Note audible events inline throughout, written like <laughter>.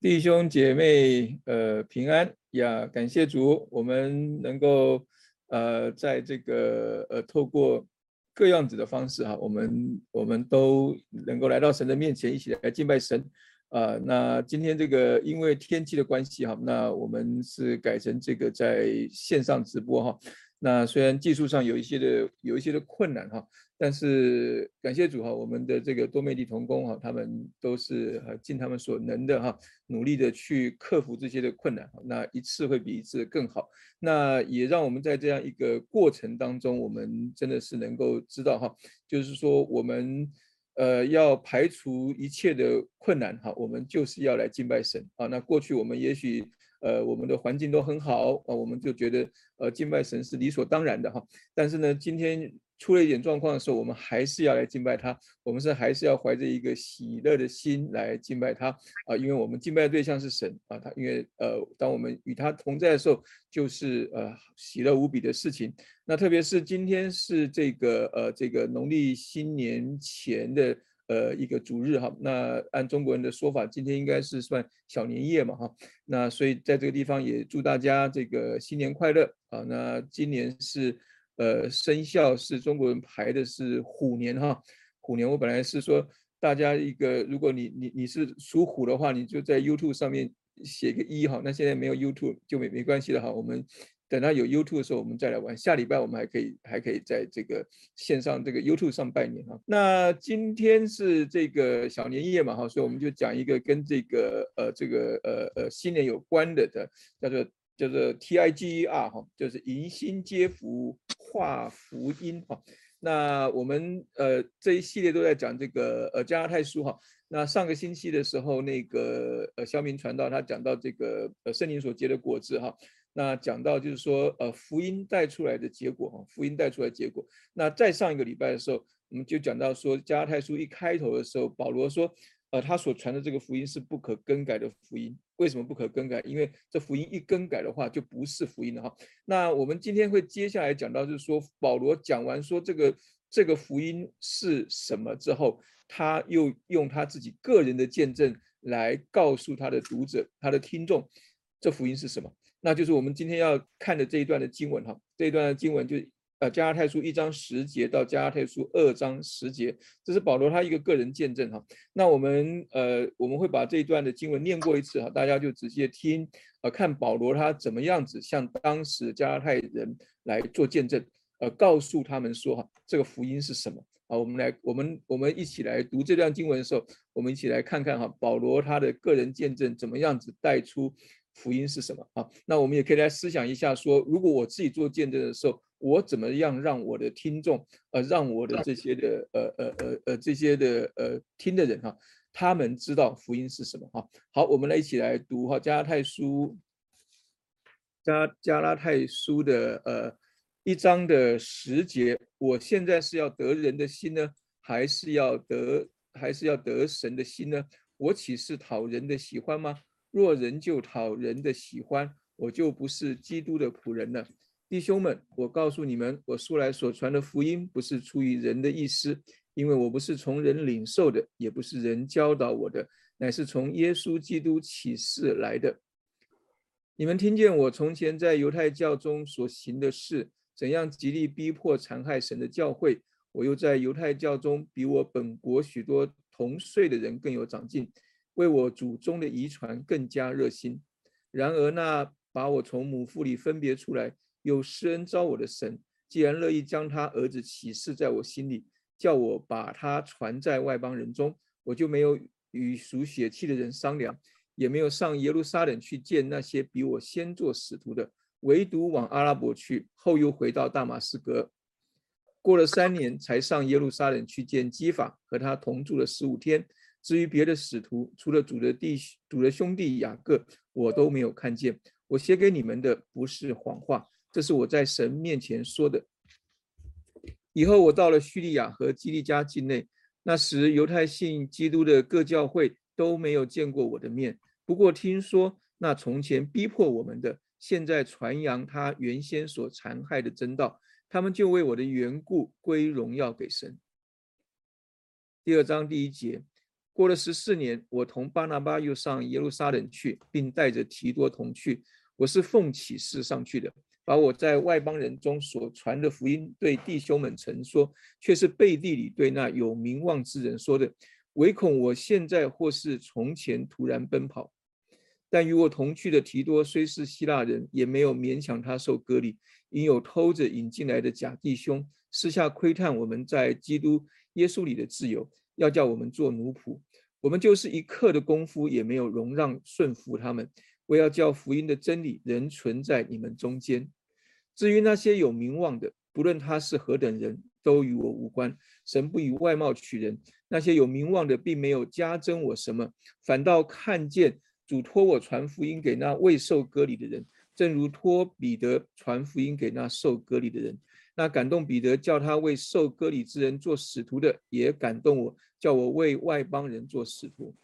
弟兄姐妹，呃，平安呀！感谢主，我们能够呃，在这个呃，透过各样子的方式哈，我们我们都能够来到神的面前，一起来敬拜神啊。那今天这个因为天气的关系哈，那我们是改成这个在线上直播哈。那虽然技术上有一些的有一些的困难哈。但是感谢主哈，我们的这个多媒体同工哈，他们都是呃尽他们所能的哈，努力的去克服这些的困难。那一次会比一次更好。那也让我们在这样一个过程当中，我们真的是能够知道哈，就是说我们呃要排除一切的困难哈，我们就是要来敬拜神啊。那过去我们也许呃我们的环境都很好啊，我们就觉得呃敬拜神是理所当然的哈。但是呢，今天。出了一点状况的时候，我们还是要来敬拜他。我们是还是要怀着一个喜乐的心来敬拜他啊，因为我们敬拜的对象是神啊。他因为呃，当我们与他同在的时候，就是呃喜乐无比的事情。那特别是今天是这个呃这个农历新年前的呃一个主日哈。那按中国人的说法，今天应该是算小年夜嘛哈。那所以在这个地方也祝大家这个新年快乐啊。那今年是。呃，生肖是中国人排的是虎年哈，虎年我本来是说大家一个，如果你你你是属虎的话，你就在 YouTube 上面写个一哈，那现在没有 YouTube 就没没关系了哈，我们等到有 YouTube 的时候我们再来玩，下礼拜我们还可以还可以在这个线上这个 YouTube 上拜年哈。那今天是这个小年夜嘛哈，所以我们就讲一个跟这个呃这个呃呃新年有关的的叫做。叫做 T I G E R 哈，就是迎新接福化福音哈。那我们呃这一系列都在讲这个呃加拉太书哈。那上个星期的时候，那个呃肖明传道他讲到这个呃圣灵所结的果子哈。那讲到就是说呃福音带出来的结果哈，福音带出来结果。那再上一个礼拜的时候，我们就讲到说加拉太书一开头的时候，保罗说。呃，他所传的这个福音是不可更改的福音。为什么不可更改？因为这福音一更改的话，就不是福音了哈。那我们今天会接下来讲到，就是说保罗讲完说这个这个福音是什么之后，他又用他自己个人的见证来告诉他的读者、他的听众，这福音是什么？那就是我们今天要看的这一段的经文哈。这一段的经文就。呃，加拉太书一章十节到加拉太书二章十节，这是保罗他一个个人见证哈。那我们呃，我们会把这一段的经文念过一次哈，大家就直接听，呃，看保罗他怎么样子向当时加拉太人来做见证，呃，告诉他们说哈，这个福音是什么啊？我们来，我们我们一起来读这段经文的时候，我们一起来看看哈，保罗他的个人见证怎么样子带出福音是什么啊？那我们也可以来思想一下说，如果我自己做见证的时候。我怎么样让我的听众，呃，让我的这些的，呃呃呃呃这些的，呃听的人哈，他们知道福音是什么哈？好，我们来一起来读哈加拉太书，加加拉太书的呃一章的十节。我现在是要得人的心呢，还是要得还是要得神的心呢？我岂是讨人的喜欢吗？若人就讨人的喜欢，我就不是基督的仆人了。弟兄们，我告诉你们，我素来所传的福音不是出于人的意思，因为我不是从人领受的，也不是人教导我的，乃是从耶稣基督启示来的。你们听见我从前在犹太教中所行的事，怎样极力逼迫残害神的教会，我又在犹太教中比我本国许多同岁的人更有长进，为我祖宗的遗传更加热心。然而那把我从母腹里分别出来。有施恩招我的神，既然乐意将他儿子启示在我心里，叫我把他传在外邦人中，我就没有与属血气的人商量，也没有上耶路撒冷去见那些比我先做使徒的，唯独往阿拉伯去，后又回到大马士革。过了三年，才上耶路撒冷去见基法，和他同住了十五天。至于别的使徒，除了主的弟主的兄弟雅各，我都没有看见。我写给你们的不是谎话。这是我在神面前说的。以后我到了叙利亚和基利加境内，那时犹太信基督的各教会都没有见过我的面。不过听说那从前逼迫我们的，现在传扬他原先所残害的真道，他们就为我的缘故归荣耀给神。第二章第一节，过了十四年，我同巴拿巴又上耶路撒冷去，并带着提多同去。我是奉启示上去的，把我在外邦人中所传的福音对弟兄们陈说，却是背地里对那有名望之人说的，唯恐我现在或是从前突然奔跑。但与我同去的提多虽是希腊人，也没有勉强他受割礼，因有偷着引进来的假弟兄，私下窥探我们在基督耶稣里的自由，要叫我们做奴仆。我们就是一刻的功夫也没有容让顺服他们。我要叫福音的真理仍存在你们中间。至于那些有名望的，不论他是何等人，都与我无关。神不以外貌取人。那些有名望的，并没有加增我什么，反倒看见。主托我传福音给那未受割礼的人，正如托彼得传福音给那受割礼的人。那感动彼得叫他为受割礼之人做使徒的，也感动我，叫我为外邦人做使徒。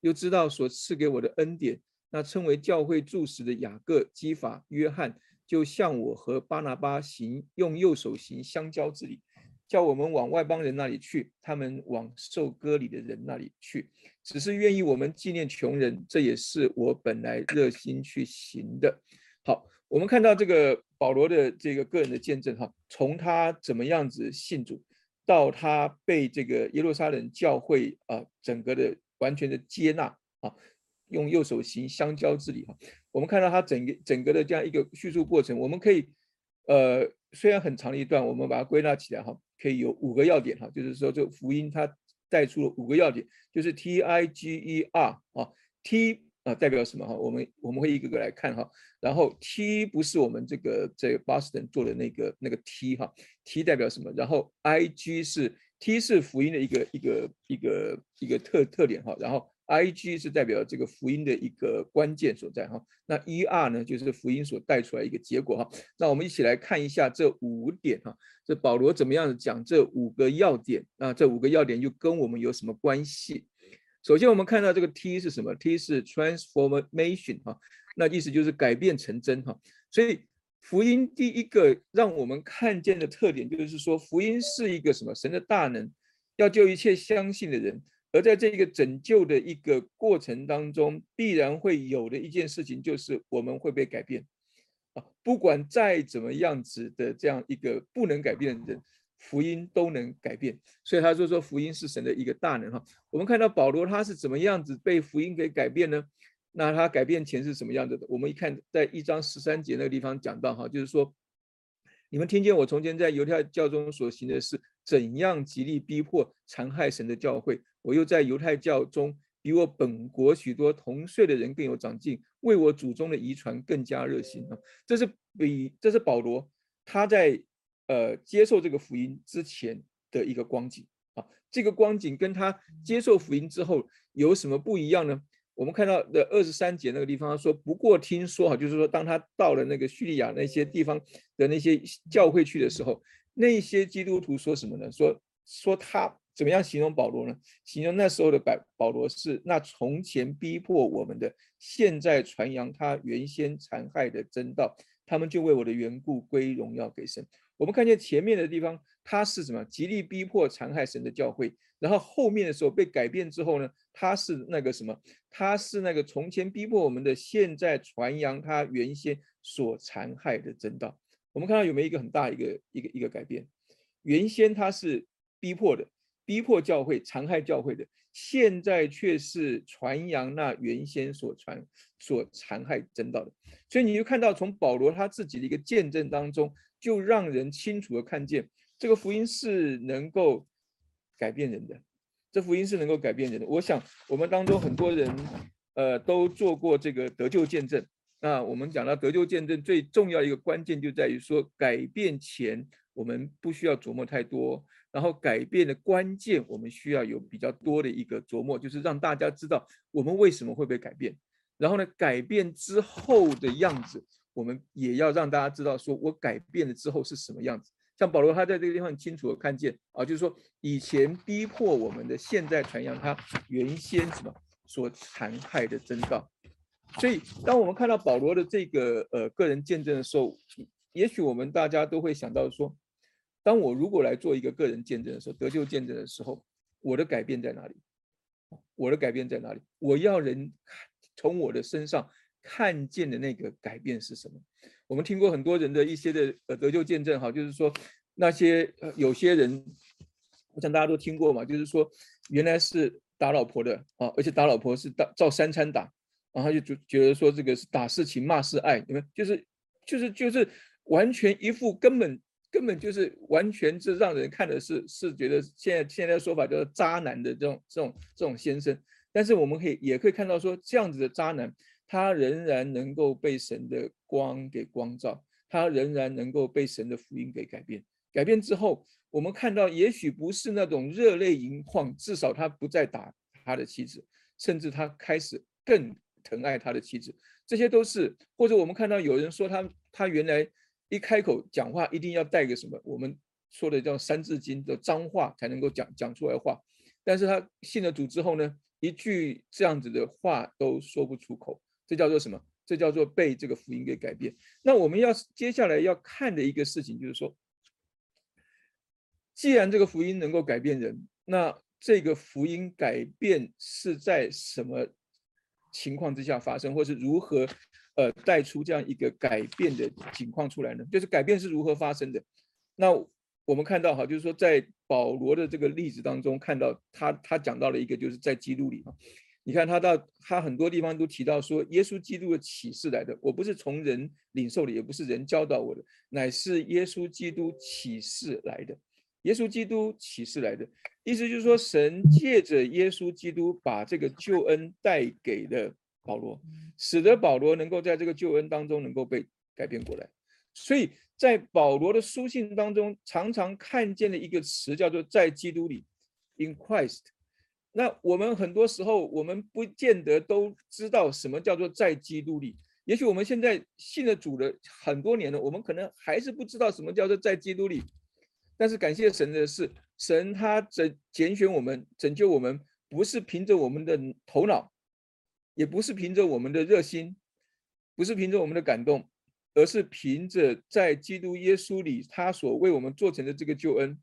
又知道所赐给我的恩典，那称为教会柱石的雅各、基法、约翰，就向我和巴拿巴行，用右手行相交之礼。叫我们往外邦人那里去，他们往受割礼的人那里去，只是愿意我们纪念穷人，这也是我本来热心去行的。好，我们看到这个保罗的这个个人的见证哈，从他怎么样子信主，到他被这个耶路撒冷教会啊整个的完全的接纳啊，用右手行相交之礼哈，我们看到它整个整个的这样一个叙述过程，我们可以呃虽然很长的一段，我们把它归纳起来哈。可以有五个要点哈，就是说这个福音它带出了五个要点，就是 T I G E R 啊，T 啊代表什么哈？我们我们会一个个来看哈。然后 T 不是我们这个在 Boston 做的那个那个 T 哈，T 代表什么？然后 I G 是 T 是福音的一个一个一个一个特特点哈，然后。I G 是代表这个福音的一个关键所在哈，那 E R 呢就是福音所带出来一个结果哈。那我们一起来看一下这五点哈，这保罗怎么样讲这五个要点啊？这五个要点又跟我们有什么关系？首先我们看到这个 T 是什么？T 是 transformation 哈，那意思就是改变成真哈。所以福音第一个让我们看见的特点就是说，福音是一个什么？神的大能要救一切相信的人。而在这个拯救的一个过程当中，必然会有的一件事情，就是我们会被改变啊！不管再怎么样子的这样一个不能改变的，福音都能改变。所以他就说，福音是神的一个大能哈。我们看到保罗他是怎么样子被福音给改变呢？那他改变前是什么样子的？我们一看，在一章十三节那个地方讲到哈，就是说。你们听见我从前在犹太教中所行的是，怎样极力逼迫、残害神的教会？我又在犹太教中比我本国许多同岁的人更有长进，为我祖宗的遗传更加热心啊！这是比这是保罗他在呃接受这个福音之前的一个光景啊，这个光景跟他接受福音之后有什么不一样呢？我们看到的二十三节那个地方说，不过听说哈，就是说当他到了那个叙利亚那些地方的那些教会去的时候，那些基督徒说什么呢？说说他怎么样形容保罗呢？形容那时候的保保罗是那从前逼迫我们的，现在传扬他原先残害的真道，他们就为我的缘故归荣耀给神。我们看见前面的地方，他是什么？极力逼迫残害神的教会。然后后面的时候被改变之后呢，他是那个什么？他是那个从前逼迫我们的，现在传扬他原先所残害的真道。我们看到有没有一个很大一个一个一个改变？原先他是逼迫的，逼迫教会、残害教会的，现在却是传扬那原先所传所残害真道的。所以你就看到从保罗他自己的一个见证当中，就让人清楚的看见这个福音是能够。改变人的，这福音是能够改变人的。我想我们当中很多人，呃，都做过这个得救见证。那我们讲到得救见证最重要一个关键，就在于说改变前我们不需要琢磨太多，然后改变的关键我们需要有比较多的一个琢磨，就是让大家知道我们为什么会被改变。然后呢，改变之后的样子，我们也要让大家知道，说我改变了之后是什么样子。像保罗，他在这个地方很清楚的看见啊，就是说以前逼迫我们的，现在传扬他原先什么所残害的真道。所以，当我们看到保罗的这个呃个人见证的时候，也许我们大家都会想到说，当我如果来做一个个人见证的时候，得救见证的时候，我的改变在哪里？我的改变在哪里？我要人从我的身上看见的那个改变是什么？我们听过很多人的一些的呃得救见证，哈，就是说那些呃有些人，我想大家都听过嘛，就是说原来是打老婆的啊，而且打老婆是打照三餐打，然后就觉觉得说这个是打是情骂是爱，你们就是就是就是完全一副根本根本就是完全是让人看的是是觉得现在现在说法叫做渣男的这种这种这种先生，但是我们可以也可以看到说这样子的渣男。他仍然能够被神的光给光照，他仍然能够被神的福音给改变。改变之后，我们看到，也许不是那种热泪盈眶，至少他不再打他的妻子，甚至他开始更疼爱他的妻子。这些都是，或者我们看到有人说他，他原来一开口讲话一定要带个什么，我们说的叫三字经的脏话才能够讲讲出来话，但是他信了主之后呢，一句这样子的话都说不出口。这叫做什么？这叫做被这个福音给改变。那我们要接下来要看的一个事情，就是说，既然这个福音能够改变人，那这个福音改变是在什么情况之下发生，或是如何呃带出这样一个改变的情况出来呢？就是改变是如何发生的？那我们看到哈，就是说在保罗的这个例子当中，看到他他讲到了一个，就是在基督里哈。你看他到他很多地方都提到说，耶稣基督的启示来的，我不是从人领受的，也不是人教导我的，乃是耶稣基督启示来的。耶稣基督启示来的意思就是说，神借着耶稣基督把这个救恩带给了保罗，使得保罗能够在这个救恩当中能够被改变过来。所以在保罗的书信当中，常常看见的一个词叫做在基督里，in Christ。那我们很多时候，我们不见得都知道什么叫做在基督里。也许我们现在信了主了很多年了，我们可能还是不知道什么叫做在基督里。但是感谢神的是，神他拯拣选我们，拯救我们，不是凭着我们的头脑，也不是凭着我们的热心，不是凭着我们的感动，而是凭着在基督耶稣里他所为我们做成的这个救恩。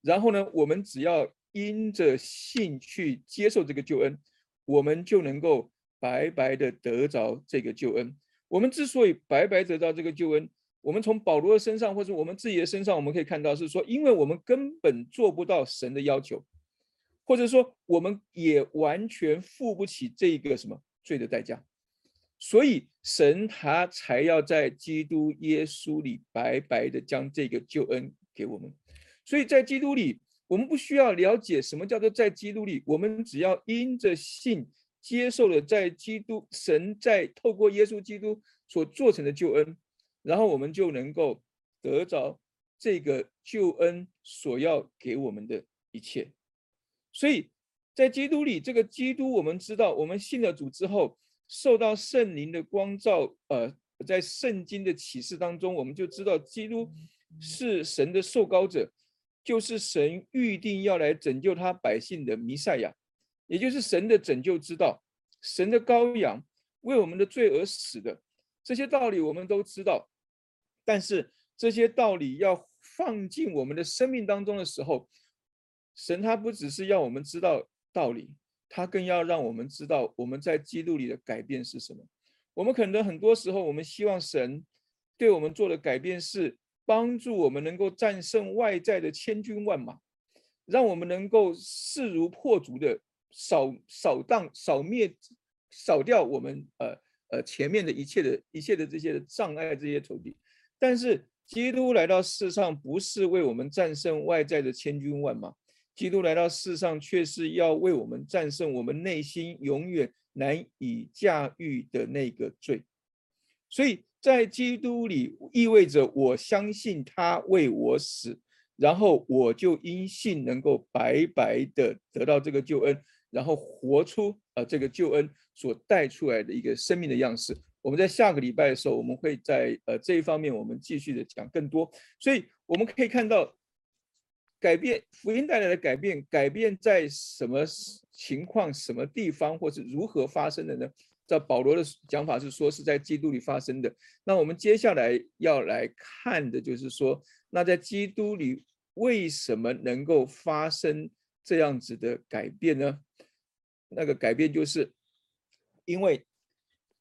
然后呢，我们只要。因着信去接受这个救恩，我们就能够白白的得着这个救恩。我们之所以白白得到这个救恩，我们从保罗的身上或者我们自己的身上，我们可以看到是说，因为我们根本做不到神的要求，或者说我们也完全付不起这个什么罪的代价，所以神他才要在基督耶稣里白白的将这个救恩给我们。所以在基督里。我们不需要了解什么叫做在基督里，我们只要因着信接受了在基督神在透过耶稣基督所做成的救恩，然后我们就能够得着这个救恩所要给我们的一切。所以在基督里，这个基督我们知道，我们信了主之后，受到圣灵的光照，呃，在圣经的启示当中，我们就知道基督是神的受膏者。就是神预定要来拯救他百姓的弥赛亚，也就是神的拯救之道，神的羔羊为我们的罪而死的这些道理我们都知道，但是这些道理要放进我们的生命当中的时候，神他不只是要我们知道道理，他更要让我们知道我们在基督里的改变是什么。我们可能很多时候我们希望神对我们做的改变是。帮助我们能够战胜外在的千军万马，让我们能够势如破竹的扫扫荡、扫灭、扫掉我们呃呃前面的一切的一切的这些障碍、这些仇敌。但是基督来到世上，不是为我们战胜外在的千军万马，基督来到世上，却是要为我们战胜我们内心永远难以驾驭的那个罪。所以。在基督里意味着我相信他为我死，然后我就因信能够白白的得到这个救恩，然后活出呃这个救恩所带出来的一个生命的样式。我们在下个礼拜的时候，我们会在呃这一方面我们继续的讲更多。所以我们可以看到，改变福音带来的改变，改变在什么情况、什么地方，或是如何发生的呢？在保罗的讲法是说是在基督里发生的。那我们接下来要来看的就是说，那在基督里为什么能够发生这样子的改变呢？那个改变就是因为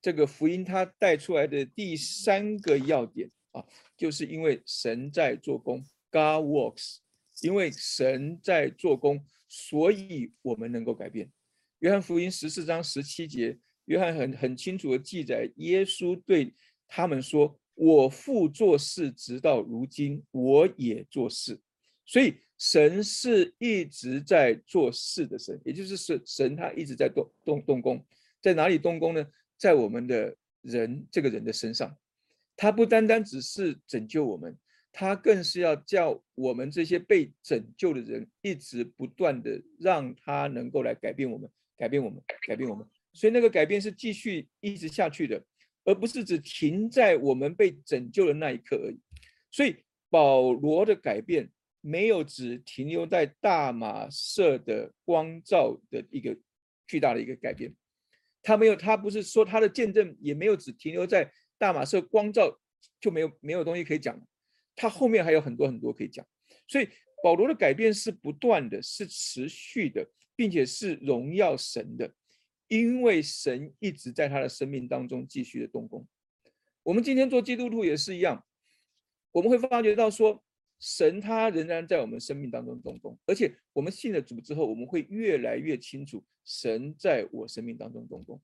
这个福音它带出来的第三个要点啊，就是因为神在做工，God works，因为神在做工，所以我们能够改变。约翰福音十四章十七节，约翰很很清楚的记载，耶稣对他们说：“我父做事，直到如今，我也做事。”所以神是一直在做事的神，也就是神神他一直在动动动工，在哪里动工呢？在我们的人这个人的身上，他不单单只是拯救我们，他更是要叫我们这些被拯救的人，一直不断的让他能够来改变我们，改变我们，改变我们。所以那个改变是继续一直下去的，而不是只停在我们被拯救的那一刻而已。所以保罗的改变没有只停留在大马色的光照的一个巨大的一个改变。他没有，他不是说他的见证也没有只停留在大马色光照就没有没有东西可以讲，他后面还有很多很多可以讲。所以保罗的改变是不断的，是持续的，并且是荣耀神的，因为神一直在他的生命当中继续的动工。我们今天做基督徒也是一样，我们会发觉到说。神他仍然在我们生命当中动工，而且我们信了主之后，我们会越来越清楚神在我生命当中动工。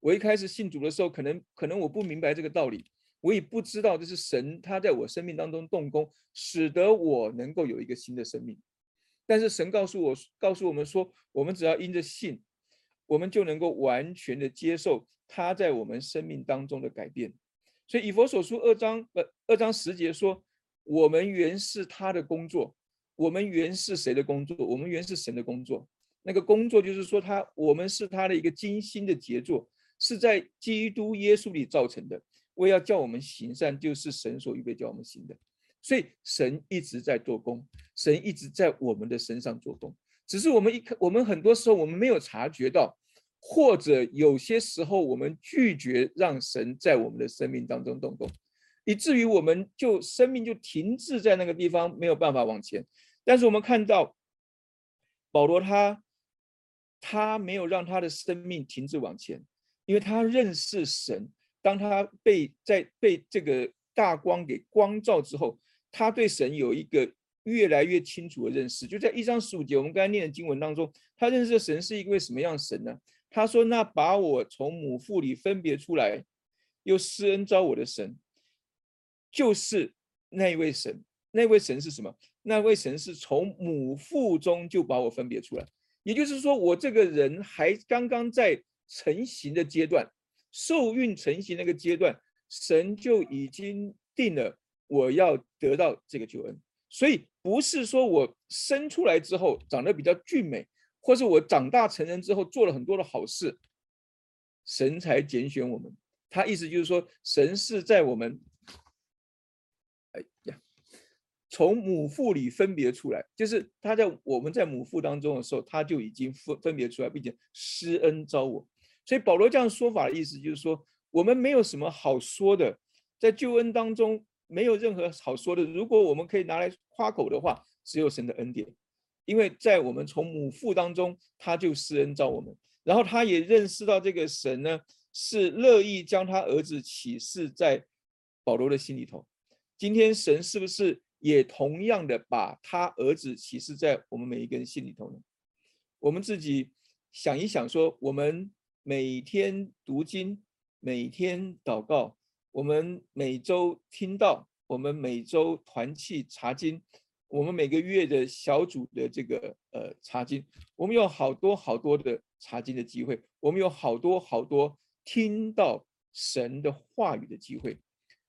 我一开始信主的时候，可能可能我不明白这个道理，我也不知道这是神他在我生命当中动工，使得我能够有一个新的生命。但是神告诉我，告诉我们说，我们只要因着信，我们就能够完全的接受他在我们生命当中的改变。所以以佛所书二章呃二章十节说。我们原是他的工作，我们原是谁的工作？我们原是神的工作。那个工作就是说，他我们是他的一个精心的杰作，是在基督耶稣里造成的。为要叫我们行善，就是神所预备叫我们行的。所以神一直在做工，神一直在我们的身上做工。只是我们一看，我们很多时候我们没有察觉到，或者有些时候我们拒绝让神在我们的生命当中动工。以至于我们就生命就停滞在那个地方，没有办法往前。但是我们看到保罗他他没有让他的生命停滞往前，因为他认识神。当他被在被这个大光给光照之后，他对神有一个越来越清楚的认识。就在一章十五节，我们刚才念的经文当中，他认识的神是一位什么样神呢？他说：“那把我从母腹里分别出来，又施恩招我的神。”就是那一位神，那位神是什么？那位神是从母腹中就把我分别出来，也就是说，我这个人还刚刚在成型的阶段，受孕成型那个阶段，神就已经定了我要得到这个救恩。所以不是说我生出来之后长得比较俊美，或是我长大成人之后做了很多的好事，神才拣选我们。他意思就是说，神是在我们。哎呀，从母腹里分别出来，就是他在我们在母腹当中的时候，他就已经分分别出来，并且施恩招我。所以保罗这样说法的意思就是说，我们没有什么好说的，在救恩当中没有任何好说的。如果我们可以拿来夸口的话，只有神的恩典，因为在我们从母腹当中，他就施恩招我们，然后他也认识到这个神呢是乐意将他儿子启示在保罗的心里头。今天神是不是也同样的把他儿子启示在我们每一个人心里头呢？我们自己想一想，说我们每天读经，每天祷告，我们每周听到，我们每周团契查经，我们每个月的小组的这个呃查经，我们有好多好多的查经的机会，我们有好多好多听到神的话语的机会，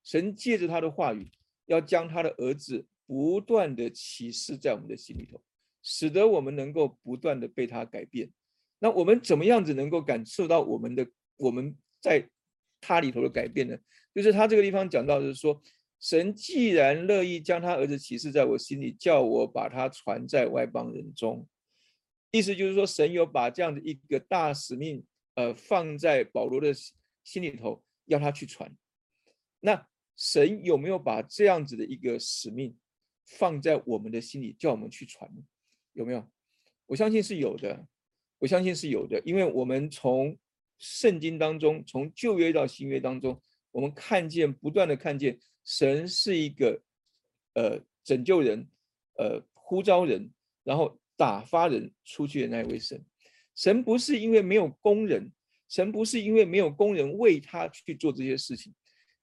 神借着他的话语。要将他的儿子不断的启示在我们的心里头，使得我们能够不断的被他改变。那我们怎么样子能够感受到我们的我们在他里头的改变呢？就是他这个地方讲到，就是说，神既然乐意将他儿子启示在我心里，叫我把他传在外邦人中，意思就是说，神有把这样的一个大使命，呃，放在保罗的心里头，要他去传。那。神有没有把这样子的一个使命放在我们的心里，叫我们去传？有没有？我相信是有的。我相信是有的，因为我们从圣经当中，从旧约到新约当中，我们看见不断的看见神是一个呃拯救人，呃呼召人，然后打发人出去的那一位神。神不是因为没有工人，神不是因为没有工人为他去做这些事情，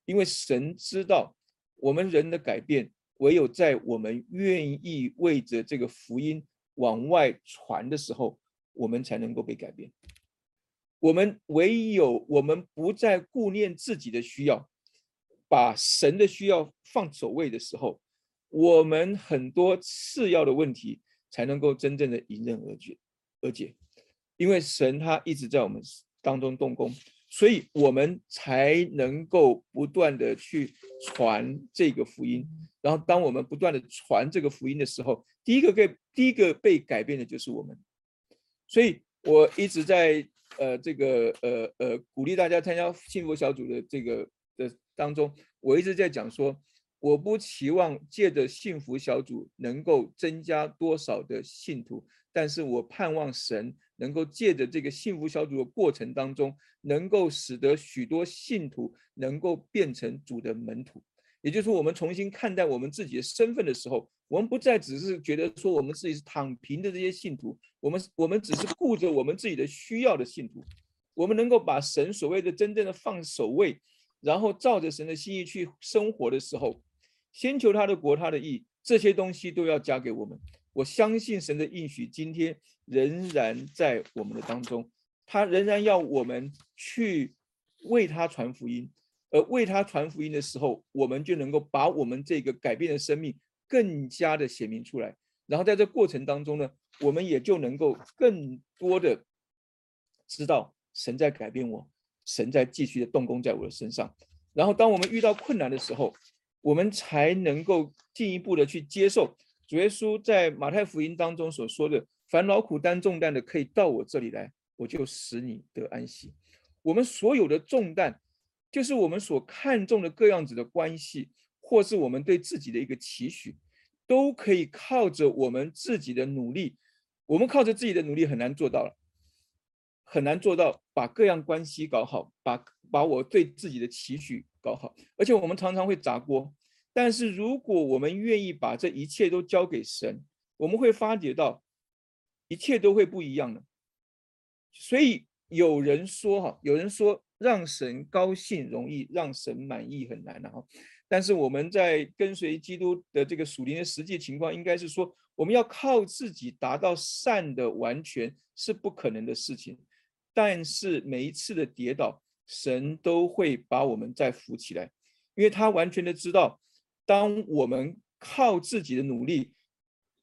因为神知道我们人的改变，唯有在我们愿意为着这个福音往外传的时候，我们才能够被改变。我们唯有我们不再顾念自己的需要，把神的需要放首位的时候，我们很多次要的问题才能够真正的迎刃而解，而解。因为神他一直在我们当中动工，所以我们才能够不断的去传这个福音。然后，当我们不断的传这个福音的时候，第一个被第一个被改变的就是我们。所以我一直在呃这个呃呃鼓励大家参加幸福小组的这个的当中，我一直在讲说，我不期望借着幸福小组能够增加多少的信徒，但是我盼望神。能够借着这个幸福小组的过程当中，能够使得许多信徒能够变成主的门徒，也就是，我们重新看待我们自己的身份的时候，我们不再只是觉得说我们自己是躺平的这些信徒，我们我们只是顾着我们自己的需要的信徒，我们能够把神所谓的真正的放首位，然后照着神的心意去生活的时候，先求他的国他的义，这些东西都要加给我们。我相信神的应许，今天仍然在我们的当中，他仍然要我们去为他传福音，而为他传福音的时候，我们就能够把我们这个改变的生命更加的显明出来。然后在这过程当中呢，我们也就能够更多的知道神在改变我，神在继续的动工在我的身上。然后当我们遇到困难的时候，我们才能够进一步的去接受。主耶稣在马太福音当中所说的：“凡劳苦担重担的，可以到我这里来，我就使你得安息。”我们所有的重担，就是我们所看重的各样子的关系，或是我们对自己的一个期许，都可以靠着我们自己的努力。我们靠着自己的努力很难做到了，很难做到把各样关系搞好，把把我对自己的期许搞好。而且我们常常会砸锅。但是，如果我们愿意把这一切都交给神，我们会发觉到一切都会不一样的。所以有人说哈，有人说让神高兴容易，让神满意很难的哈。但是我们在跟随基督的这个属灵的实际情况，应该是说我们要靠自己达到善的完全是不可能的事情。但是每一次的跌倒，神都会把我们再扶起来，因为他完全的知道。当我们靠自己的努力，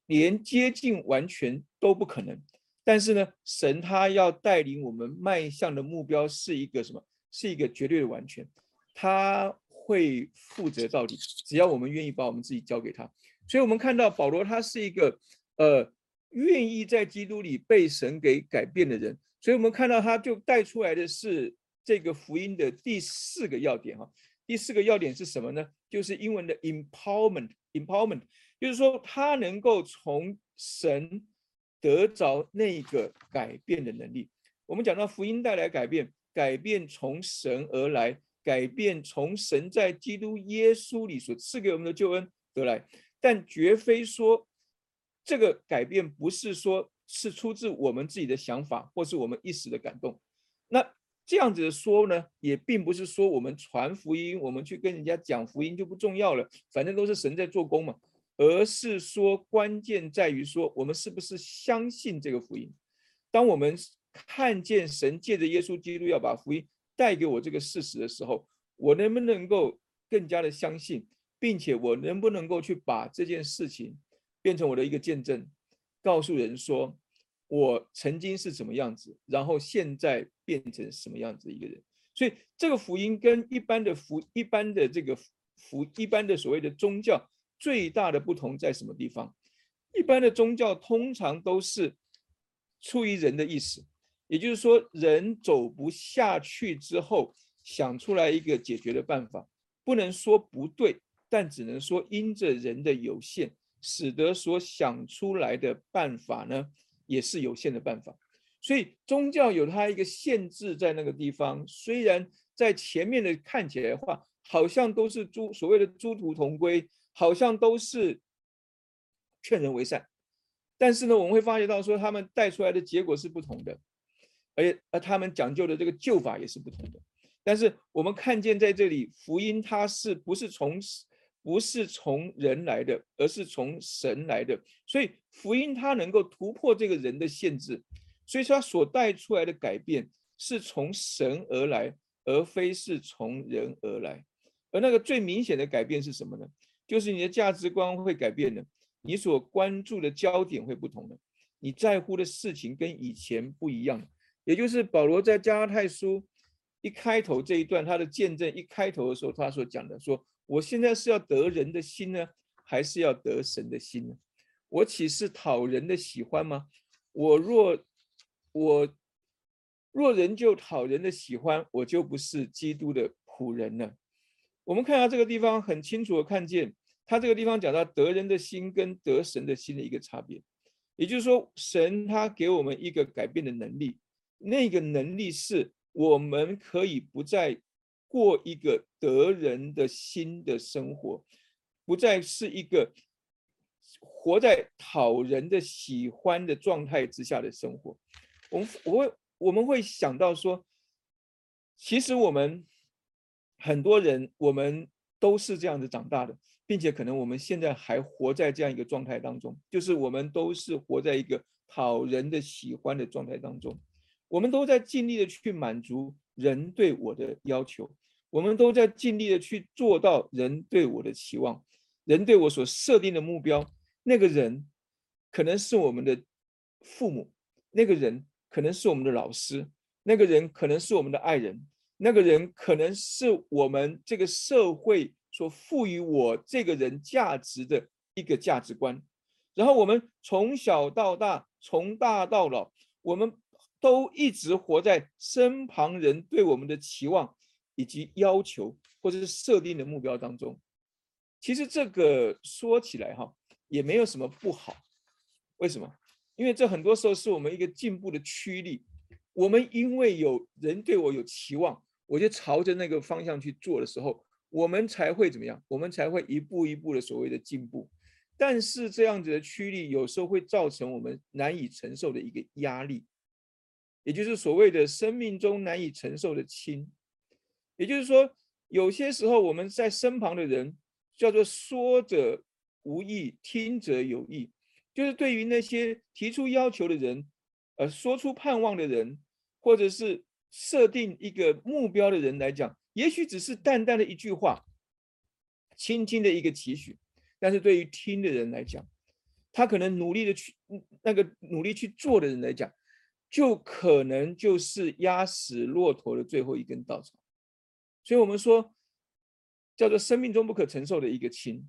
连接近完全都不可能。但是呢，神他要带领我们迈向的目标是一个什么？是一个绝对的完全。他会负责到底，只要我们愿意把我们自己交给他。所以，我们看到保罗他是一个呃愿意在基督里被神给改变的人。所以我们看到他就带出来的是这个福音的第四个要点哈。第四个要点是什么呢？就是英文的 empowerment，empowerment，就是说他能够从神得着那个改变的能力。我们讲到福音带来改变，改变从神而来，改变从神在基督耶稣里所赐给我们的救恩得来，但绝非说这个改变不是说是出自我们自己的想法或是我们一时的感动。那这样子的说呢，也并不是说我们传福音，我们去跟人家讲福音就不重要了，反正都是神在做工嘛。而是说，关键在于说，我们是不是相信这个福音？当我们看见神借着耶稣基督要把福音带给我这个事实的时候，我能不能够更加的相信，并且我能不能够去把这件事情变成我的一个见证，告诉人说？我曾经是怎么样子，然后现在变成什么样子一个人？所以这个福音跟一般的福、一般的这个福、一般的所谓的宗教最大的不同在什么地方？一般的宗教通常都是出于人的意思，也就是说，人走不下去之后，想出来一个解决的办法，不能说不对，但只能说因着人的有限，使得所想出来的办法呢。也是有限的办法，所以宗教有它一个限制在那个地方，虽然在前面的看起来的话，好像都是诸所谓的殊途同归，好像都是劝人为善，但是呢，我们会发觉到说他们带出来的结果是不同的，而且而他们讲究的这个救法也是不同的。但是我们看见在这里福音它是不是从不是从人来的，而是从神来的，所以福音它能够突破这个人的限制，所以说它所带出来的改变是从神而来，而非是从人而来。而那个最明显的改变是什么呢？就是你的价值观会改变的，你所关注的焦点会不同的，你在乎的事情跟以前不一样。也就是保罗在加拉太书一开头这一段他的见证一开头的时候，他所讲的说。我现在是要得人的心呢，还是要得神的心呢？我岂是讨人的喜欢吗？我若我若人就讨人的喜欢，我就不是基督的仆人了。我们看到这个地方很清楚的看见，他这个地方讲到得人的心跟得神的心的一个差别，也就是说，神他给我们一个改变的能力，那个能力是我们可以不再。过一个得人的心的生活，不再是一个活在讨人的喜欢的状态之下的生活。我们我会我们会想到说，其实我们很多人我们都是这样子长大的，并且可能我们现在还活在这样一个状态当中，就是我们都是活在一个讨人的喜欢的状态当中，我们都在尽力的去满足。人对我的要求，我们都在尽力的去做到人对我的期望，人对我所设定的目标。那个人可能是我们的父母，那个人可能是我们的老师，那个人可能是我们的爱人，那个人可能是我们这个社会所赋予我这个人价值的一个价值观。然后我们从小到大，从大到老，我们。都一直活在身旁人对我们的期望以及要求，或者是设定的目标当中。其实这个说起来哈，也没有什么不好。为什么？因为这很多时候是我们一个进步的驱力。我们因为有人对我有期望，我就朝着那个方向去做的时候，我们才会怎么样？我们才会一步一步的所谓的进步。但是这样子的驱力有时候会造成我们难以承受的一个压力。也就是所谓的生命中难以承受的轻，也就是说，有些时候我们在身旁的人叫做说者无意，听者有意，就是对于那些提出要求的人，呃，说出盼望的人，或者是设定一个目标的人来讲，也许只是淡淡的一句话，轻轻的一个期许，但是对于听的人来讲，他可能努力的去那个努力去做的人来讲。就可能就是压死骆驼的最后一根稻草，所以我们说叫做生命中不可承受的一个轻。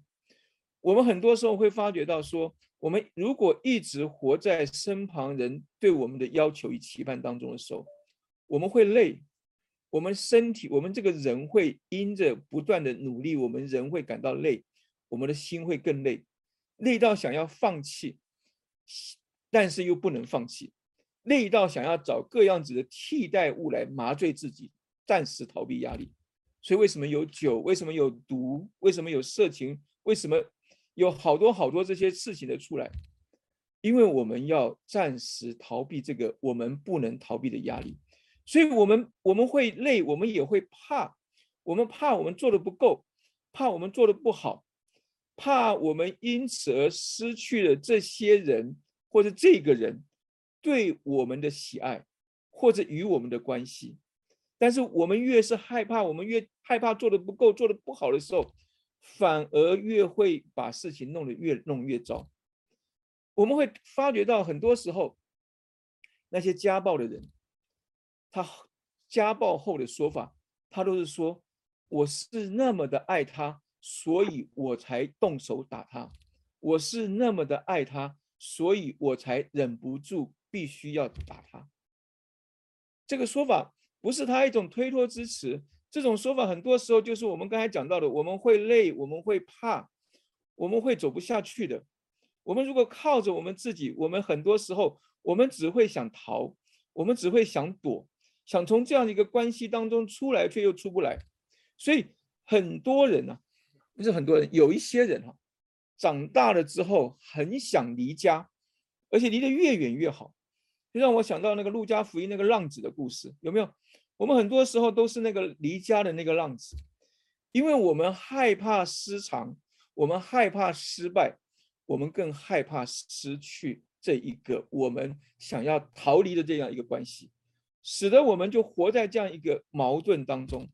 我们很多时候会发觉到说，我们如果一直活在身旁人对我们的要求与期盼当中的时候，我们会累，我们身体，我们这个人会因着不断的努力，我们人会感到累，我们的心会更累，累到想要放弃，但是又不能放弃。累到想要找各样子的替代物来麻醉自己，暂时逃避压力。所以为什么有酒？为什么有毒？为什么有色情？为什么有好多好多这些事情的出来？因为我们要暂时逃避这个我们不能逃避的压力。所以，我们我们会累，我们也会怕，我们怕我们做的不够，怕我们做的不好，怕我们因此而失去了这些人或者这个人。对我们的喜爱，或者与我们的关系，但是我们越是害怕，我们越害怕做的不够，做的不好的时候，反而越会把事情弄得越弄越糟。我们会发觉到，很多时候那些家暴的人，他家暴后的说法，他都是说我是那么的爱他，所以我才动手打他；我是那么的爱他，所以我才忍不住。必须要打他，这个说法不是他一种推脱之词。这种说法很多时候就是我们刚才讲到的，我们会累，我们会怕，我们会走不下去的。我们如果靠着我们自己，我们很多时候我们只会想逃，我们只会想躲，想从这样的一个关系当中出来，却又出不来。所以很多人呢，不是很多人，有一些人哈，长大了之后很想离家，而且离得越远越好。就让我想到那个《路加福音》那个浪子的故事，有没有？我们很多时候都是那个离家的那个浪子，因为我们害怕失常，我们害怕失败，我们更害怕失去这一个我们想要逃离的这样一个关系，使得我们就活在这样一个矛盾当中。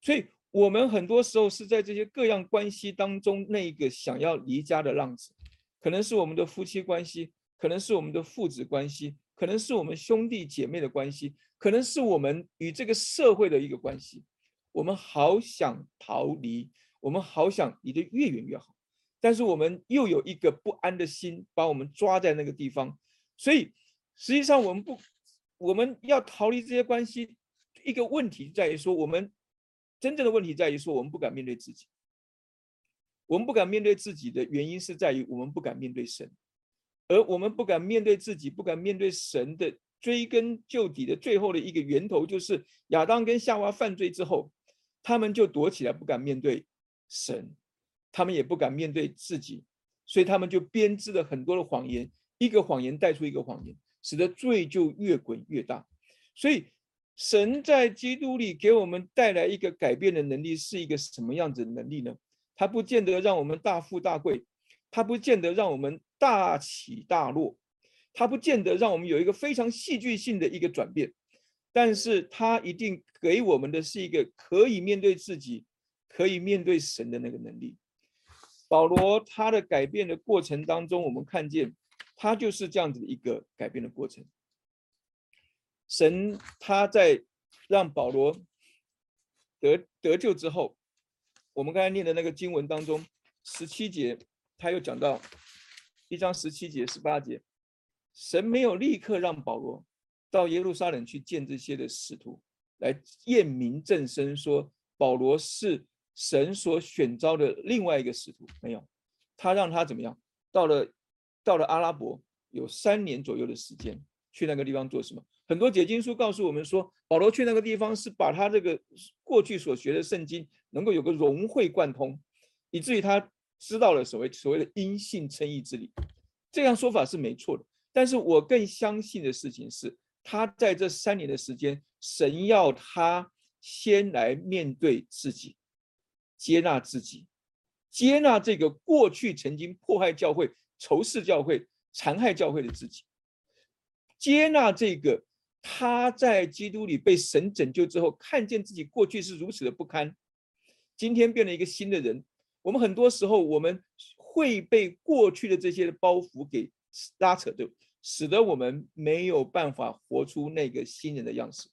所以，我们很多时候是在这些各样关系当中，那一个想要离家的浪子，可能是我们的夫妻关系，可能是我们的父子关系。可能是我们兄弟姐妹的关系，可能是我们与这个社会的一个关系。我们好想逃离，我们好想离得越远越好，但是我们又有一个不安的心把我们抓在那个地方。所以实际上我们不，我们要逃离这些关系，一个问题在于说，我们真正的问题在于说，我们不敢面对自己。我们不敢面对自己的原因是在于我们不敢面对神。而我们不敢面对自己，不敢面对神的追根究底的最后的一个源头，就是亚当跟夏娃犯罪之后，他们就躲起来，不敢面对神，他们也不敢面对自己，所以他们就编织了很多的谎言，一个谎言带出一个谎言，使得罪就越滚越大。所以，神在基督里给我们带来一个改变的能力，是一个什么样子的能力呢？他不见得让我们大富大贵，他不见得让我们。大起大落，它不见得让我们有一个非常戏剧性的一个转变，但是它一定给我们的是一个可以面对自己、可以面对神的那个能力。保罗他的改变的过程当中，我们看见他就是这样子的一个改变的过程。神他在让保罗得得救之后，我们刚才念的那个经文当中十七节，他又讲到。一章十七节、十八节，神没有立刻让保罗到耶路撒冷去见这些的使徒，来验明正身，说保罗是神所选召的另外一个使徒。没有，他让他怎么样？到了到了阿拉伯，有三年左右的时间，去那个地方做什么？很多解经书告诉我们说，保罗去那个地方是把他这个过去所学的圣经能够有个融会贯通，以至于他。知道了所谓所谓的因信称义之理，这样说法是没错的。但是我更相信的事情是，他在这三年的时间，神要他先来面对自己，接纳自己，接纳这个过去曾经迫害教会、仇视教会、残害教会的自己，接纳这个他在基督里被神拯救之后，看见自己过去是如此的不堪，今天变了一个新的人。我们很多时候，我们会被过去的这些包袱给拉扯住，使得我们没有办法活出那个新人的样式。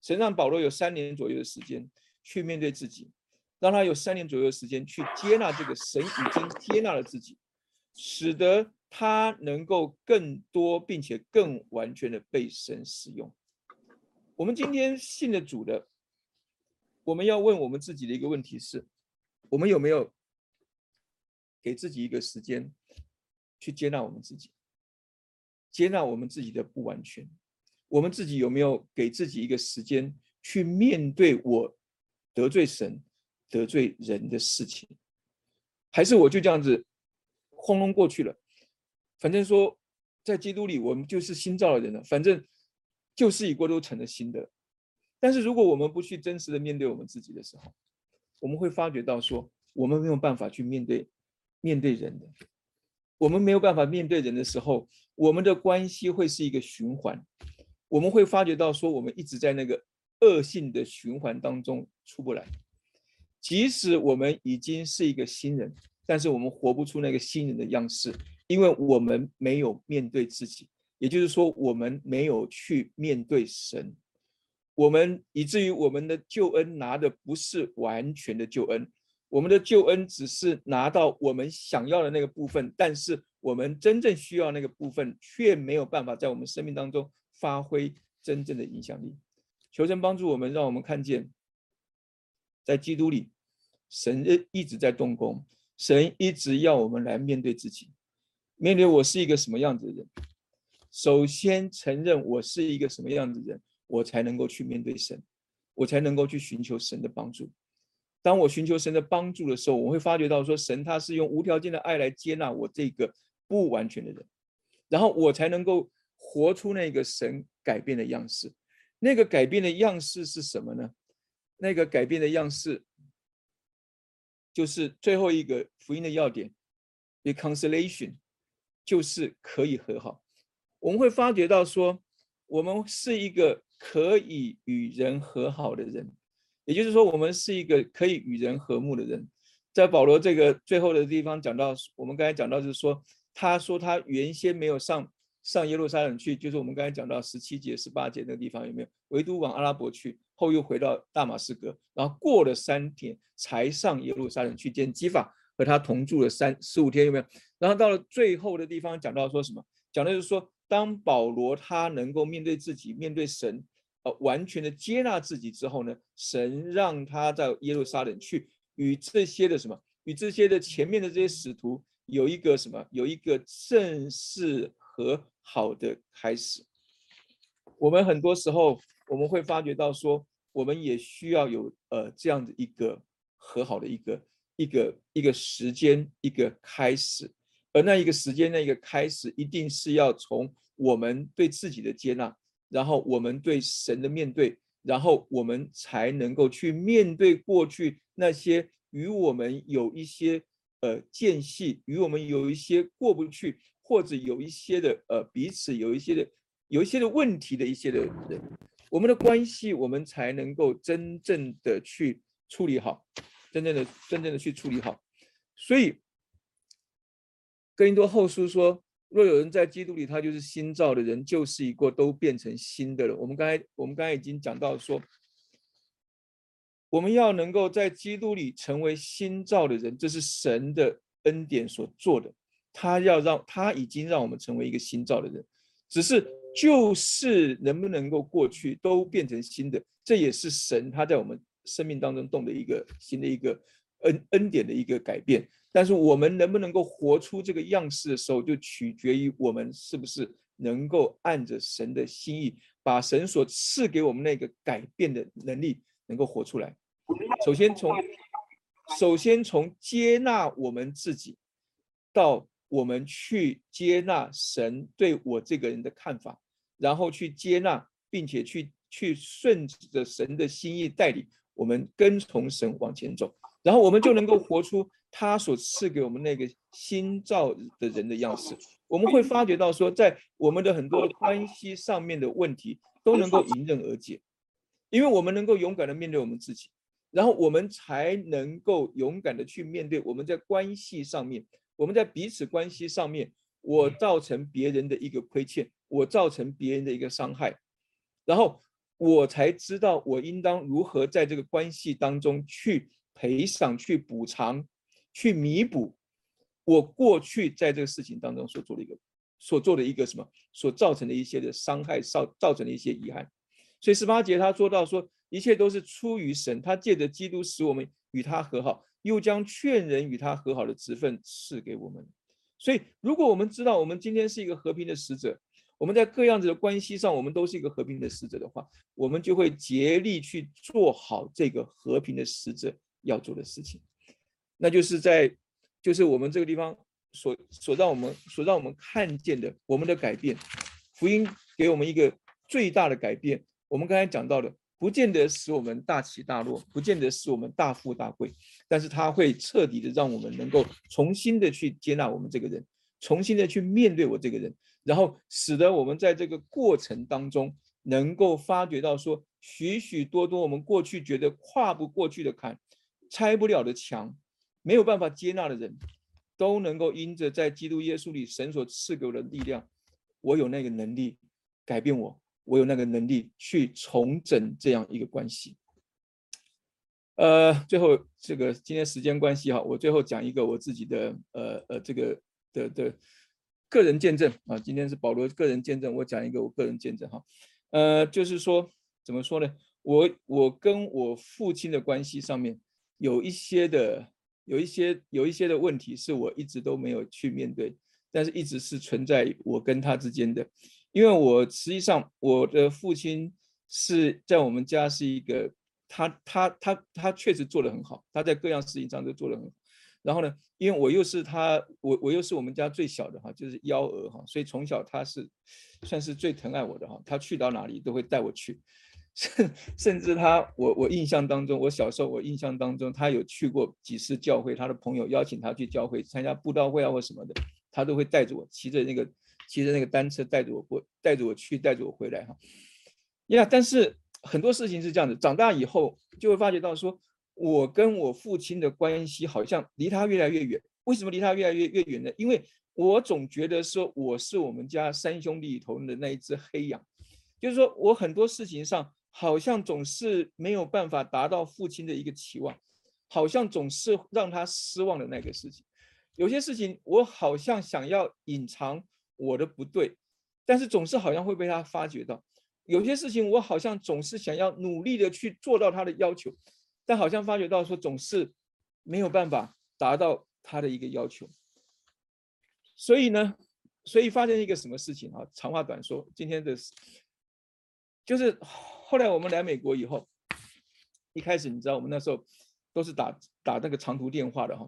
神让保罗有三年左右的时间去面对自己，让他有三年左右的时间去接纳这个神已经接纳了自己，使得他能够更多并且更完全的被神使用。我们今天信的主的，我们要问我们自己的一个问题是：我们有没有？给自己一个时间，去接纳我们自己，接纳我们自己的不完全。我们自己有没有给自己一个时间，去面对我得罪神、得罪人的事情？还是我就这样子轰隆过去了？反正说，在基督里，我们就是新造的人了。反正旧事已过，都成了新的。但是如果我们不去真实的面对我们自己的时候，我们会发觉到说，我们没有办法去面对。面对人的，我们没有办法面对人的时候，我们的关系会是一个循环。我们会发觉到说，我们一直在那个恶性的循环当中出不来。即使我们已经是一个新人，但是我们活不出那个新人的样式，因为我们没有面对自己，也就是说，我们没有去面对神。我们以至于我们的救恩拿的不是完全的救恩。我们的救恩只是拿到我们想要的那个部分，但是我们真正需要那个部分却没有办法在我们生命当中发挥真正的影响力。求神帮助我们，让我们看见，在基督里，神一直在动工，神一直要我们来面对自己，面对我是一个什么样子的人。首先承认我是一个什么样子的人，我才能够去面对神，我才能够去寻求神的帮助。当我寻求神的帮助的时候，我会发觉到说，神他是用无条件的爱来接纳我这个不完全的人，然后我才能够活出那个神改变的样式。那个改变的样式是什么呢？那个改变的样式，就是最后一个福音的要点，reconciliation，就是可以和好。我们会发觉到说，我们是一个可以与人和好的人，也就是说，我们是一个可以与人和睦的人。在保罗这个最后的地方讲到，我们刚才讲到就是说，他说他原先没有上。上耶路撒冷去，就是我们刚才讲到十七节、十八节那个地方有没有？唯独往阿拉伯去，后又回到大马士革，然后过了三天才上耶路撒冷去见基法，和他同住了三十五天，有没有？然后到了最后的地方讲到说什么？讲的就是说，当保罗他能够面对自己、面对神，呃，完全的接纳自己之后呢，神让他在耶路撒冷去与这些的什么？与这些的前面的这些使徒有一个什么？有一个正式和。好的开始，我们很多时候我们会发觉到说，我们也需要有呃这样的一个和好的一个一个一个时间一个开始，而那一个时间那一个开始，一定是要从我们对自己的接纳，然后我们对神的面对，然后我们才能够去面对过去那些与我们有一些呃间隙，与我们有一些过不去。或者有一些的呃彼此有一些的有一些的问题的一些的人，我们的关系我们才能够真正的去处理好，真正的真正的去处理好。所以，哥林多后书说，若有人在基督里，他就是新造的人，旧事已过，都变成新的了。我们刚才我们刚才已经讲到说，我们要能够在基督里成为新造的人，这是神的恩典所做的。他要让他已经让我们成为一个新造的人，只是就是能不能够过去都变成新的，这也是神他在我们生命当中动的一个新的一个恩恩典的一个改变。但是我们能不能够活出这个样式的时候，就取决于我们是不是能够按着神的心意，把神所赐给我们那个改变的能力能够活出来。首先从首先从接纳我们自己到。我们去接纳神对我这个人的看法，然后去接纳，并且去去顺着神的心意带领我们跟从神往前走，然后我们就能够活出他所赐给我们那个新造的人的样式。我们会发觉到说，在我们的很多关系上面的问题都能够迎刃而解，因为我们能够勇敢的面对我们自己，然后我们才能够勇敢的去面对我们在关系上面。我们在彼此关系上面，我造成别人的一个亏欠，我造成别人的一个伤害，然后我才知道我应当如何在这个关系当中去赔偿、去补偿、去弥补我过去在这个事情当中所做的一个、所做的一个什么所造成的一些的伤害，造造成的一些遗憾。所以十八节他说到说，一切都是出于神，他借着基督使我们与他和好。又将劝人与他和好的职分赐给我们，所以如果我们知道我们今天是一个和平的使者，我们在各样子的关系上，我们都是一个和平的使者的话，我们就会竭力去做好这个和平的使者要做的事情，那就是在，就是我们这个地方所所让我们所让我们看见的我们的改变，福音给我们一个最大的改变，我们刚才讲到的。不见得使我们大起大落，不见得使我们大富大贵，但是他会彻底的让我们能够重新的去接纳我们这个人，重新的去面对我这个人，然后使得我们在这个过程当中能够发觉到说，许许多多我们过去觉得跨不过去的坎，拆不了的墙，没有办法接纳的人，都能够因着在基督耶稣里神所赐给我的力量，我有那个能力改变我。我有那个能力去重整这样一个关系。呃，最后这个今天时间关系哈，我最后讲一个我自己的呃呃这个的的个人见证啊。今天是保罗个人见证，我讲一个我个人见证哈。呃，就是说怎么说呢？我我跟我父亲的关系上面有一些的有一些有一些的问题，是我一直都没有去面对，但是一直是存在我跟他之间的。因为我实际上我的父亲是在我们家是一个，他他他他确实做得很好，他在各样事情上都做得很好。然后呢，因为我又是他，我我又是我们家最小的哈，就是幺儿哈，所以从小他是算是最疼爱我的哈，他去到哪里都会带我去。<laughs> 甚甚至他，我我印象当中，我小时候我印象当中，他有去过几次教会，他的朋友邀请他去教会参加布道会啊或什么的，他都会带着我骑着那个骑着那个单车带着我过，带着我去，带着我回来哈。呀，但是很多事情是这样子，长大以后就会发觉到说，我跟我父亲的关系好像离他越来越远。为什么离他越来越越远呢？因为我总觉得说我是我们家三兄弟里头的那一只黑羊，就是说我很多事情上。好像总是没有办法达到父亲的一个期望，好像总是让他失望的那个事情。有些事情我好像想要隐藏我的不对，但是总是好像会被他发觉到。有些事情我好像总是想要努力的去做到他的要求，但好像发觉到说总是没有办法达到他的一个要求。所以呢，所以发生一个什么事情啊？长话短说，今天的就是。后来我们来美国以后，一开始你知道我们那时候都是打打那个长途电话的哈，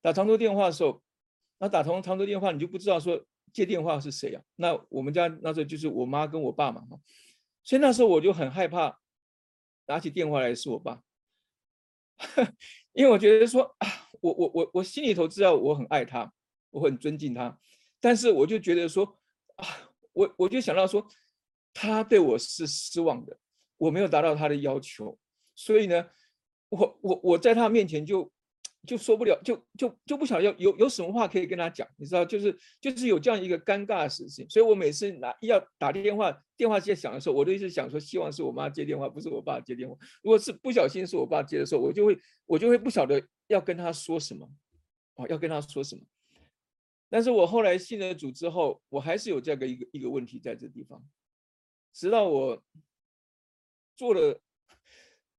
打长途电话的时候，那打通长途电话你就不知道说接电话是谁啊？那我们家那时候就是我妈跟我爸嘛哈，所以那时候我就很害怕拿起电话来是我爸，<laughs> 因为我觉得说啊我我我我心里头知道我很爱他，我很尊敬他，但是我就觉得说啊，我我就想到说他对我是失望的。我没有达到他的要求，所以呢，我我我在他面前就就说不了，就就就不想要有有什么话可以跟他讲，你知道，就是就是有这样一个尴尬的事情，所以我每次拿要打电话，电话接响的时候，我都一直想说，希望是我妈接电话，不是我爸接电话。如果是不小心是我爸接的时候，我就会我就会不晓得要跟他说什么，哦，要跟他说什么。但是我后来信了主之后，我还是有这个一个一个问题在这地方，直到我。做了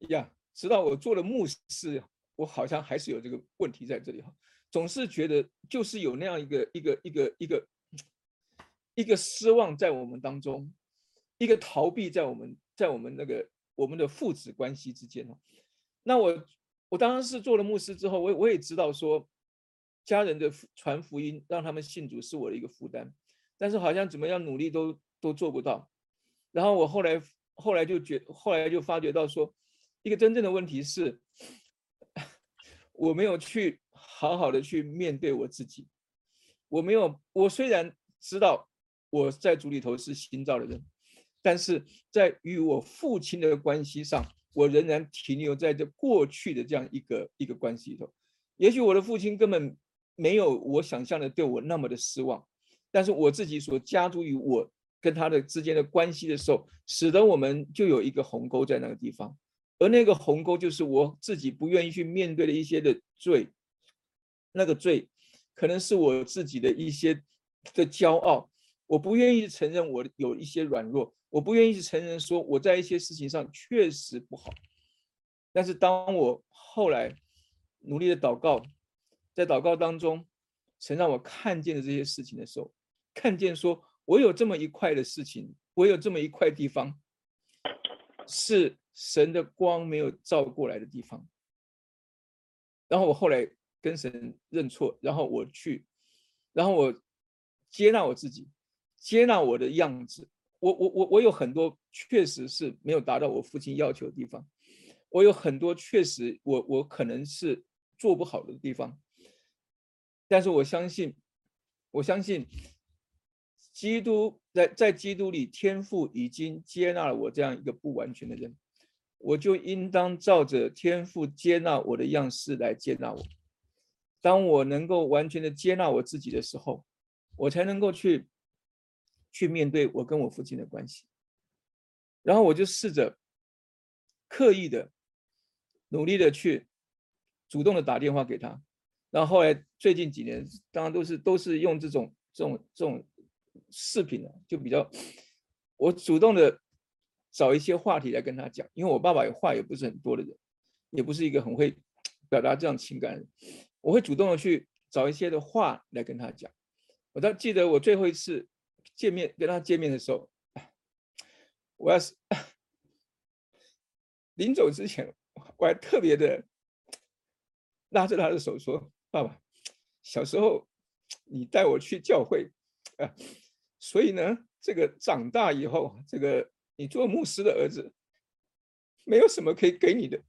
呀，直到我做了牧师，我好像还是有这个问题在这里哈，总是觉得就是有那样一个一个一个一个一个失望在我们当中，一个逃避在我们在我们那个我们的父子关系之间哦。那我我当然是做了牧师之后，我我也知道说家人的传福音让他们信主是我的一个负担，但是好像怎么样努力都都做不到。然后我后来。后来就觉，后来就发觉到说，一个真正的问题是，我没有去好好的去面对我自己，我没有，我虽然知道我在主里头是新造的人，但是在与我父亲的关系上，我仍然停留在这过去的这样一个一个关系里头。也许我的父亲根本没有我想象的对我那么的失望，但是我自己所加诸于我。跟他的之间的关系的时候，使得我们就有一个鸿沟在那个地方，而那个鸿沟就是我自己不愿意去面对的一些的罪，那个罪可能是我自己的一些的骄傲，我不愿意承认我有一些软弱，我不愿意承认说我在一些事情上确实不好，但是当我后来努力的祷告，在祷告当中，神让我看见了这些事情的时候，看见说。我有这么一块的事情，我有这么一块地方，是神的光没有照过来的地方。然后我后来跟神认错，然后我去，然后我接纳我自己，接纳我的样子。我我我我有很多确实是没有达到我父亲要求的地方，我有很多确实我我可能是做不好的地方。但是我相信，我相信。基督在在基督里，天父已经接纳了我这样一个不完全的人，我就应当照着天父接纳我的样式来接纳我。当我能够完全的接纳我自己的时候，我才能够去去面对我跟我父亲的关系。然后我就试着刻意的、努力的去主动的打电话给他。然后后来最近几年，当然都是都是用这种这种这种。视频呢，就比较我主动的找一些话题来跟他讲，因为我爸爸有话也不是很多的人，也不是一个很会 <tsk> 表达这样情感，我会主动的去找一些的话来跟他讲。我倒记得我最后一次见面跟他见面的时候，我要是临走之前，我还特别的拉着他的手说：“爸爸，小时候你带我去教会啊，所以呢，这个长大以后，这个你做牧师的儿子，没有什么可以给你的，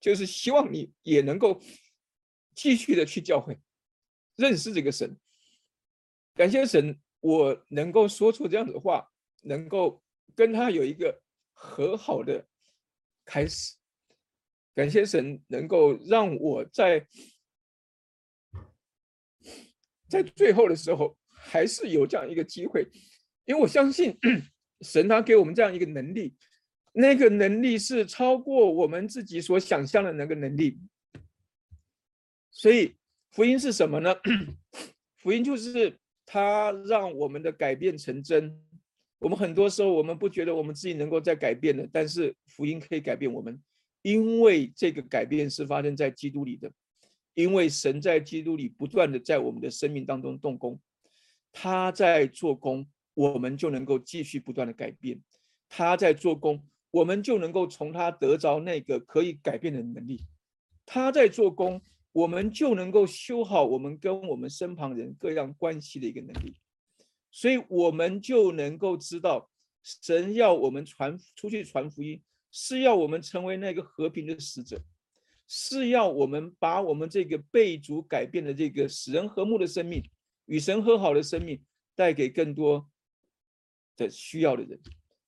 就是希望你也能够继续的去教会，认识这个神。感谢神，我能够说出这样的话，能够跟他有一个和好的。”开始，感谢神能够让我在在最后的时候还是有这样一个机会，因为我相信神他给我们这样一个能力，那个能力是超过我们自己所想象的那个能力。所以福音是什么呢？<clears throat> 福音就是他让我们的改变成真。我们很多时候，我们不觉得我们自己能够在改变的，但是福音可以改变我们，因为这个改变是发生在基督里的，因为神在基督里不断的在我们的生命当中动工，他在做工，我们就能够继续不断的改变，他在做工，我们就能够从他得着那个可以改变的能力，他在做工，我们就能够修好我们跟我们身旁人各样关系的一个能力。所以，我们就能够知道，神要我们传出去传福音，是要我们成为那个和平的使者，是要我们把我们这个被主改变的这个使人和睦的生命，与神和好的生命，带给更多的需要的人。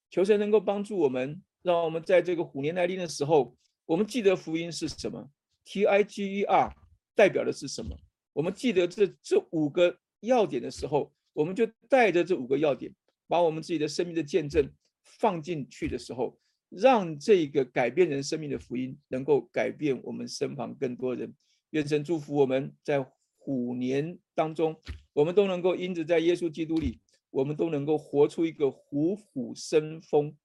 求神能够帮助我们，让我们在这个虎年来临的时候，我们记得福音是什么，T I G E R 代表的是什么？我们记得这这五个要点的时候。我们就带着这五个要点，把我们自己的生命的见证放进去的时候，让这个改变人生命的福音能够改变我们身旁更多人。愿神祝福我们在虎年当中，我们都能够因着在耶稣基督里，我们都能够活出一个虎虎生风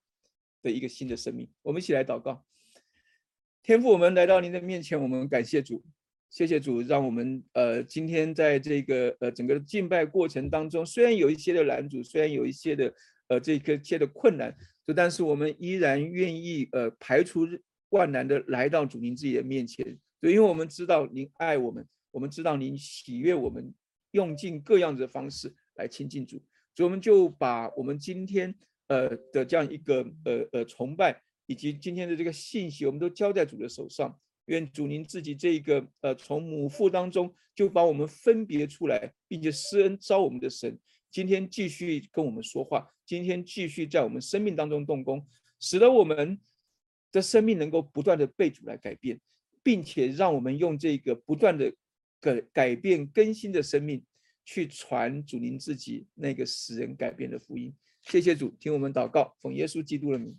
的一个新的生命。我们一起来祷告，天父，我们来到您的面前，我们感谢主。谢谢主，让我们呃今天在这个呃整个敬拜过程当中，虽然有一些的拦阻，虽然有一些的呃这个些的困难，就但是我们依然愿意呃排除万难的来到主您自己的面前，对，因为我们知道您爱我们，我们知道您喜悦我们，用尽各样子的方式来亲近主，所以我们就把我们今天呃的这样一个呃呃崇拜以及今天的这个信息，我们都交在主的手上。愿主您自己这个呃，从母腹当中就把我们分别出来，并且施恩招我们的神，今天继续跟我们说话，今天继续在我们生命当中动工，使得我们的生命能够不断的被主来改变，并且让我们用这个不断的改改变更新的生命去传主您自己那个使人改变的福音。谢谢主，听我们祷告，奉耶稣基督的名。